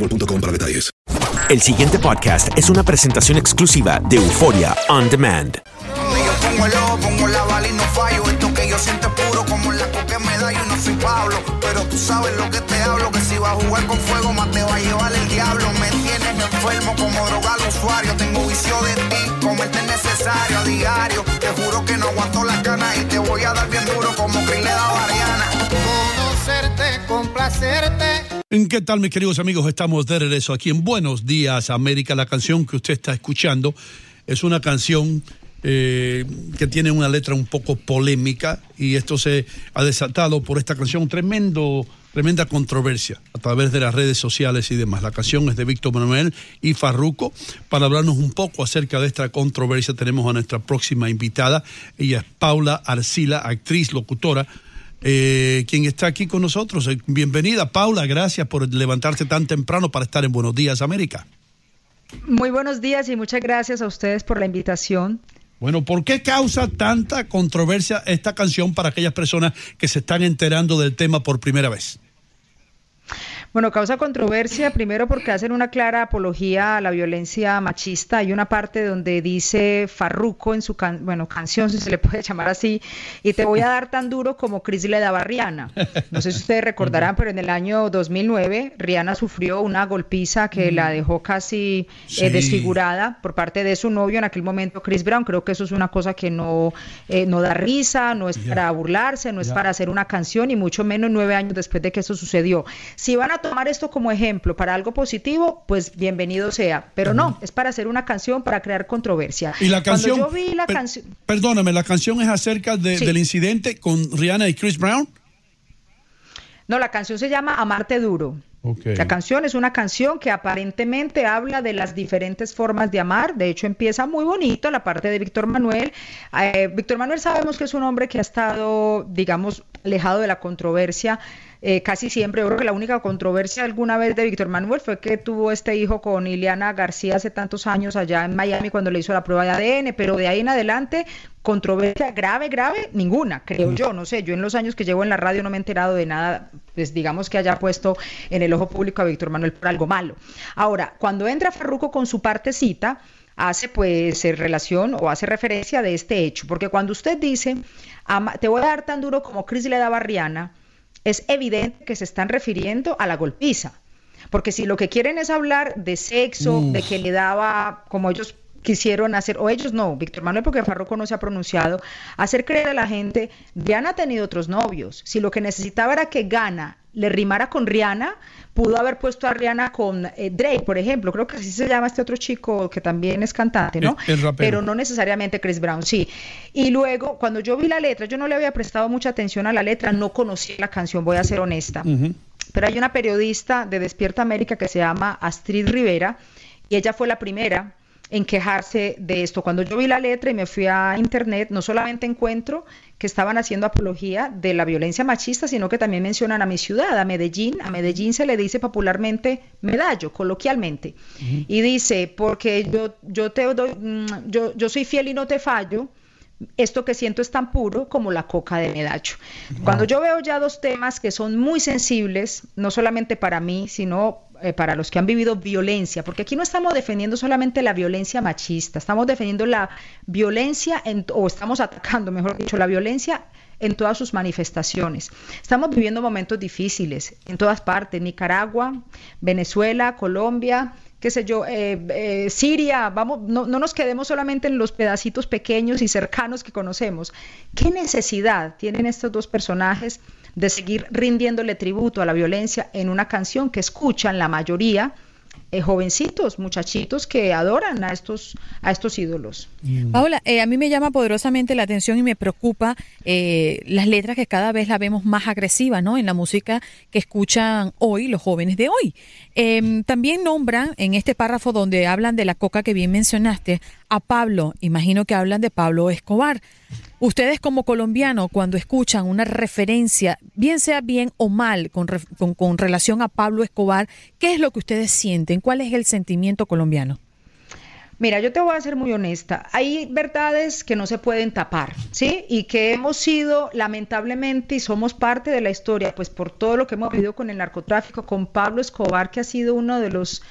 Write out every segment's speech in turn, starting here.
boostmobile.com para detalles. El siguiente podcast es una presentación exclusiva de Euforia On Demand. Yo pongo el ojo, pongo la bala y no fallo. Esto que yo siento es puro como la coca me da. Yo no soy Pablo, pero tú sabes lo que te hablo. Que si vas a jugar con fuego, más te va a llevar el diablo. Me tienes enfermo como droga al usuario. Tengo vicio de ti, comerte es necesario ¿Qué tal, mis queridos amigos? Estamos de regreso aquí en Buenos Días, América. La canción que usted está escuchando es una canción eh, que tiene una letra un poco polémica y esto se ha desatado por esta canción tremendo, tremenda controversia a través de las redes sociales y demás. La canción es de Víctor Manuel y Farruco. Para hablarnos un poco acerca de esta controversia tenemos a nuestra próxima invitada. Ella es Paula Arcila, actriz, locutora eh, quien está aquí con nosotros. Eh, Bienvenida, Paula. Gracias por levantarte tan temprano para estar en Buenos Días, América. Muy buenos días y muchas gracias a ustedes por la invitación. Bueno, ¿por qué causa tanta controversia esta canción para aquellas personas que se están enterando del tema por primera vez? Bueno, causa controversia primero porque hacen una clara apología a la violencia machista. Hay una parte donde dice Farruco en su can bueno, canción, si se le puede llamar así, y te voy a dar tan duro como Chris le daba a Rihanna. No sé si ustedes recordarán, pero en el año 2009 Rihanna sufrió una golpiza que la dejó casi eh, desfigurada por parte de su novio en aquel momento, Chris Brown. Creo que eso es una cosa que no, eh, no da risa, no es para burlarse, no es para hacer una canción y mucho menos nueve años después de que eso sucedió. Si van a tomar esto como ejemplo para algo positivo, pues bienvenido sea. Pero no, es para hacer una canción, para crear controversia. Y la canción. Cuando yo vi la per- canción. Perdóname, la canción es acerca de- Sí. del incidente con Rihanna y Chris Brown. No, la canción se llama Amarte Duro. La canción es una canción que aparentemente habla de las diferentes formas de amar. De hecho, empieza muy bonito la parte de Víctor Manuel. Eh, Víctor Manuel sabemos que es un hombre que ha estado, digamos, alejado de la controversia. Eh, casi siempre, yo creo que la única controversia alguna vez de Víctor Manuel fue que tuvo este hijo con Ileana García hace tantos años allá en Miami cuando le hizo la prueba de ADN, pero de ahí en adelante, controversia grave, grave, ninguna, creo yo, no sé, yo en los años que llevo en la radio no me he enterado de nada, pues digamos que haya puesto en el ojo público a Víctor Manuel por algo malo. Ahora, cuando entra Farruco con su partecita, hace pues relación o hace referencia de este hecho, porque cuando usted dice, te voy a dar tan duro como Chris le daba a Rihanna, es evidente que se están refiriendo a la golpiza. Porque si lo que quieren es hablar de sexo, Uf. de que le daba, como ellos quisieron hacer, o ellos no, Víctor Manuel porque Farroco no se ha pronunciado, hacer creer a la gente, Diana ha tenido otros novios, si lo que necesitaba era que Gana le rimara con Rihanna, pudo haber puesto a Rihanna con eh, Drake, por ejemplo, creo que así se llama este otro chico que también es cantante, ¿no? El-. Pero no necesariamente Chris Brown, sí. Y luego, cuando yo vi la letra, yo no le había prestado mucha atención a la letra, no conocía la canción, voy a ser honesta. Pero hay una periodista de Despierta América que se llama Astrid Rivera y ella fue la primera en quejarse de esto. Cuando yo vi la letra y me fui a internet, no solamente encuentro que estaban haciendo apología de la violencia machista, sino que también mencionan a mi ciudad, a Medellín. A Medellín se le dice popularmente medallo, coloquialmente. Y dice, porque yo, yo te doy, mm, yo, yo soy fiel y no te fallo, esto que siento es tan puro como la coca de medallo. Cuando yo veo ya dos temas que son muy sensibles, no solamente para mí, sino eh, para los que han vivido violencia, porque aquí no estamos defendiendo solamente la violencia machista, estamos defendiendo la violencia, en- o estamos atacando, mejor dicho, la violencia en todas sus manifestaciones. Estamos viviendo momentos difíciles en todas partes, Nicaragua, Venezuela, Colombia, qué sé yo, eh, eh, Siria, vamos, no, no nos quedemos solamente en los pedacitos pequeños y cercanos que conocemos. ¿Qué necesidad tienen estos dos personajes de seguir rindiéndole tributo a la violencia en una canción que escuchan la mayoría eh, jovencitos, muchachitos que adoran a estos, a estos ídolos? Paola, eh, a mí me llama poderosamente la atención y me preocupa eh, las letras que cada vez la vemos más agresivas, ¿no? En la música que escuchan hoy los jóvenes de hoy. Eh, también nombran en este párrafo donde hablan de la coca que bien mencionaste a Pablo. Imagino que hablan de Pablo Escobar. Ustedes como colombianos, cuando escuchan una referencia, bien sea bien o mal, con- con relación a Pablo Escobar, ¿qué es lo que ustedes sienten? ¿Cuál es el sentimiento colombiano? Mira, yo te voy a ser muy honesta. Hay verdades que no se pueden tapar, ¿sí? Y que hemos sido, lamentablemente, y somos parte de la historia, pues por todo lo que hemos vivido con el narcotráfico, con Pablo Escobar, que ha sido uno de los,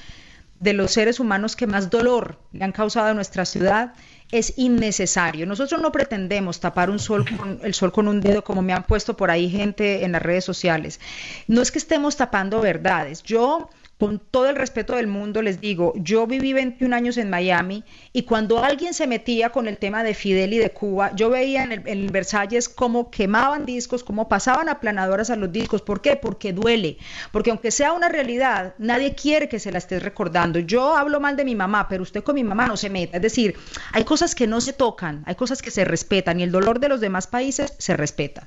de los seres humanos que más dolor le han causado a nuestra ciudad, es innecesario. Nosotros no pretendemos tapar un sol con, el sol con un dedo, como me han puesto por ahí gente en las redes sociales. No es que estemos tapando verdades. Yo con todo el respeto del mundo les digo, yo viví 21 años en Miami y cuando alguien se metía con el tema de Fidel y de Cuba, yo veía en el, Versalles cómo quemaban discos, cómo pasaban aplanadoras a los discos. ¿Por qué? Porque duele. Porque aunque sea una realidad, nadie quiere que se la estés recordando. Yo hablo mal de mi mamá, pero usted con mi mamá no se meta. Es decir, hay cosas que no se tocan, hay cosas que se respetan y el dolor de los demás países se respeta.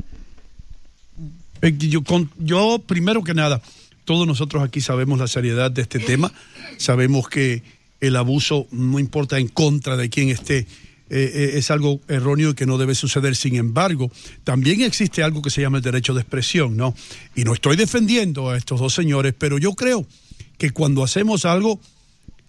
Eh, yo, primero que nada, todos nosotros aquí sabemos la seriedad de este tema, sabemos que el abuso, no importa en contra de quien esté, eh, eh, es algo erróneo y que no debe suceder. Sin embargo, también existe algo que se llama el derecho de expresión, ¿no? Y no estoy defendiendo a estos dos señores, pero yo creo que cuando hacemos algo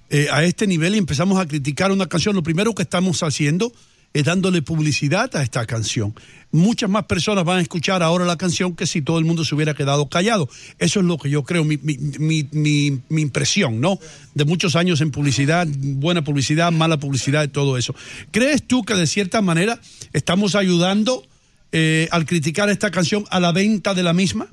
eh, a este nivel y empezamos a criticar una canción, lo primero que estamos haciendo es dándole publicidad a esta canción. Muchas más personas van a escuchar ahora la canción que si todo el mundo se hubiera quedado callado. Eso es lo que yo creo, mi, mi, mi, impresión, ¿no? De muchos años en publicidad, buena publicidad, mala publicidad y todo eso. ¿Crees tú que de cierta manera estamos ayudando eh, al criticar esta canción a la venta de la misma?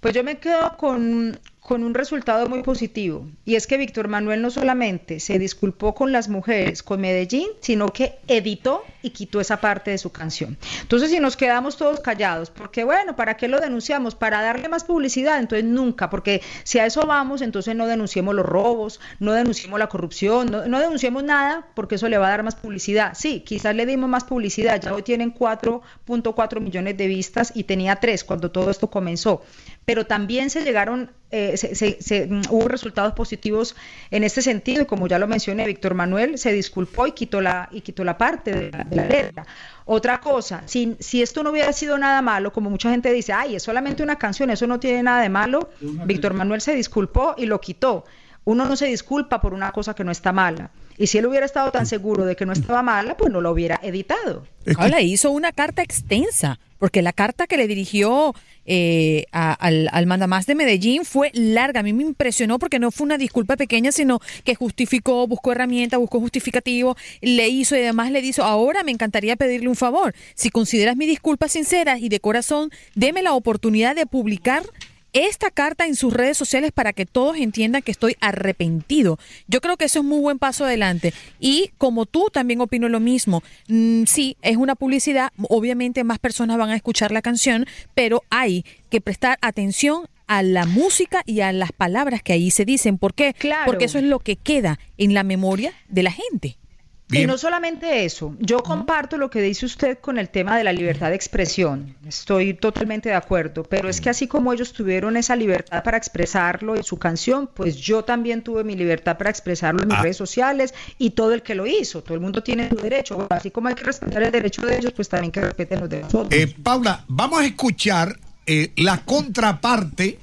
Pues yo me quedo con, con un resultado muy positivo y es que Víctor Manuel no solamente se disculpó con las mujeres, con Medellín, sino que editó y quitó esa parte de su canción. Entonces, si nos quedamos todos callados, porque bueno, ¿para qué lo denunciamos? Para darle más publicidad, entonces nunca, porque si a eso vamos, entonces no denunciemos los robos, no denunciemos la corrupción, no, no denunciemos nada, porque eso le va a dar más publicidad. Sí, quizás le dimos más publicidad, ya hoy tienen 4.4 millones de vistas y tenía 3 cuando todo esto comenzó pero también se llegaron, eh, se, se- se- mm, hubo resultados positivos en este sentido, y como ya lo mencioné, Víctor Manuel se disculpó y quitó la, y quitó la parte de la, de la letra. Otra cosa, si, si esto no hubiera sido nada malo, como mucha gente dice, ay, es solamente una canción, eso no tiene nada de malo, Víctor Manuel se disculpó y lo quitó. Uno no se disculpa por una cosa que no está mala. Y si él hubiera estado tan seguro de que no estaba mala, pues no lo hubiera editado. Ahora hizo una carta extensa, porque la carta que le dirigió eh, a- al, al mandamás de Medellín fue larga. A mí me impresionó porque no fue una disculpa pequeña, sino que justificó, buscó herramientas, buscó justificativo, le hizo y además le dijo, ahora me encantaría pedirle un favor. Si consideras mi disculpa sincera y de corazón, deme la oportunidad de publicar esta carta en sus redes sociales para que todos entiendan que estoy arrepentido. Yo creo que eso es muy buen paso adelante. Y como tú también opino lo mismo. Mm, sí, es una publicidad, obviamente más personas van a escuchar la canción, pero hay que prestar atención a la música y a las palabras que ahí se dicen. ¿Por qué? Porque eso es lo que queda en la memoria de la gente. Y no solamente eso, yo comparto lo que dice usted con el tema de la libertad de expresión, estoy totalmente de acuerdo, pero es que así como ellos tuvieron esa libertad para expresarlo en su canción, pues yo también tuve mi libertad para expresarlo en mis Ah. redes sociales y todo el que lo hizo, todo el mundo tiene su derecho, Bueno, así como hay que respetar el derecho de ellos, pues también que respeten los de nosotros. Eh, Paula, vamos a escuchar eh, la contraparte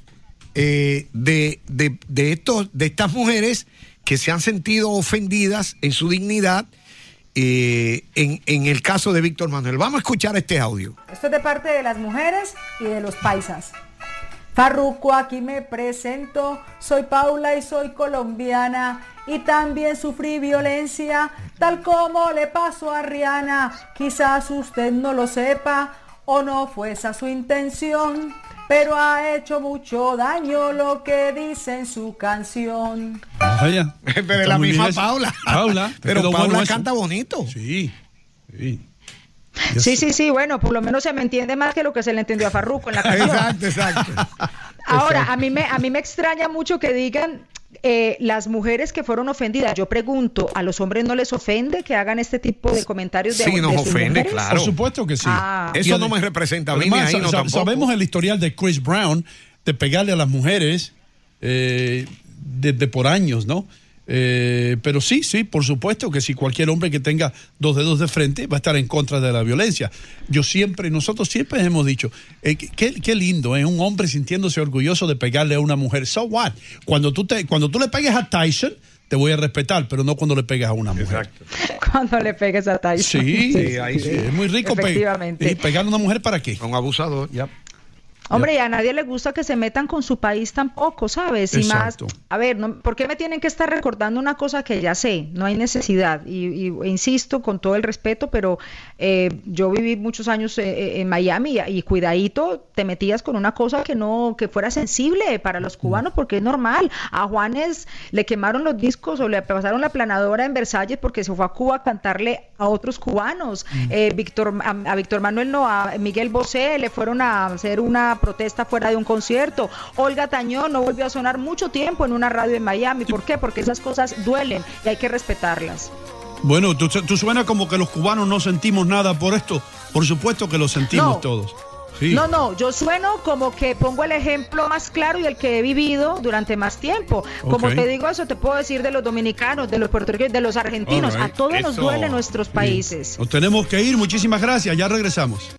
eh, de, de, de estos, de estas mujeres que se han sentido ofendidas en su dignidad eh, en, en el caso de Víctor Manuel. Vamos a escuchar este audio. Esto es de parte de las mujeres y de los paisas. Farruco, aquí me presento. Soy Paula y soy colombiana. Y también sufrí violencia, tal como le pasó a Rihanna. Quizás usted no lo sepa o no fue esa su intención. Pero ha hecho mucho daño lo que dice en su canción. Vaya. Pero la bien misma. Paula. Paula. Pero Paula bueno eso. canta bonito. Sí. Sí. Sí, sí, sí, bueno, por lo menos se me entiende más que lo que se le entendió a Farruko en la canción. Exacto, exacto. Ahora, a mí me, a mí me extraña mucho que digan eh, las mujeres que fueron ofendidas. Yo pregunto, ¿a los hombres no les ofende que hagan este tipo de comentarios de Sí, nos ofende, mujeres? claro. Por supuesto que sí. Ah. Eso no me representa a mí, ni Además, ahí no sa- tampoco. Sabemos el historial de Chris Brown de pegarle a las mujeres eh, desde por años, ¿no? Eh, pero sí, sí, por supuesto que si cualquier hombre que tenga dos dedos de frente va a estar en contra de la violencia. Yo siempre, nosotros siempre hemos dicho, eh, qué, qué lindo, es un hombre sintiéndose orgulloso de pegarle a una mujer. So what? Cuando tú, te, cuando tú le pegues a Tyson, te voy a respetar, pero no cuando le pegas a una mujer. Cuando le pegues a Tyson. Sí, Sí, ahí sí. sí, es muy rico pe- Efectivamente. y pegarle a una mujer para qué. Un abusador. Hombre, y a nadie le gusta que se metan con su país tampoco, ¿sabes? Y más, Exacto. a ver, no, ¿por qué me tienen que estar recordando una cosa que ya sé? No hay necesidad. Y, y- insisto, con todo el respeto, pero eh, yo viví muchos años eh, eh, en Miami y, y cuidadito, te metías con una cosa que no, que fuera sensible para los cubanos, porque es normal. A Juanes le quemaron los discos o le pasaron la planadora en Versalles porque se fue a Cuba a cantarle a otros cubanos. Eh, Víctor, a, a Víctor Manuel no, a Miguel Bosé le fueron a hacer una protesta fuera de un concierto. Olga Tañón no volvió a sonar mucho tiempo en una radio en Miami. ¿Por qué? Porque esas cosas duelen y hay que respetarlas. Bueno, tú, tú suena como que los cubanos no sentimos nada por esto. Por supuesto que lo sentimos No. todos. Sí. No, no, yo sueno como que pongo el ejemplo más claro y el que he vivido durante más tiempo. Como te digo eso, te puedo decir de los dominicanos, de los puertorriqueños, de los argentinos. A todos nos duele nuestros Sí. países. Nos tenemos que ir. Muchísimas gracias. Ya regresamos.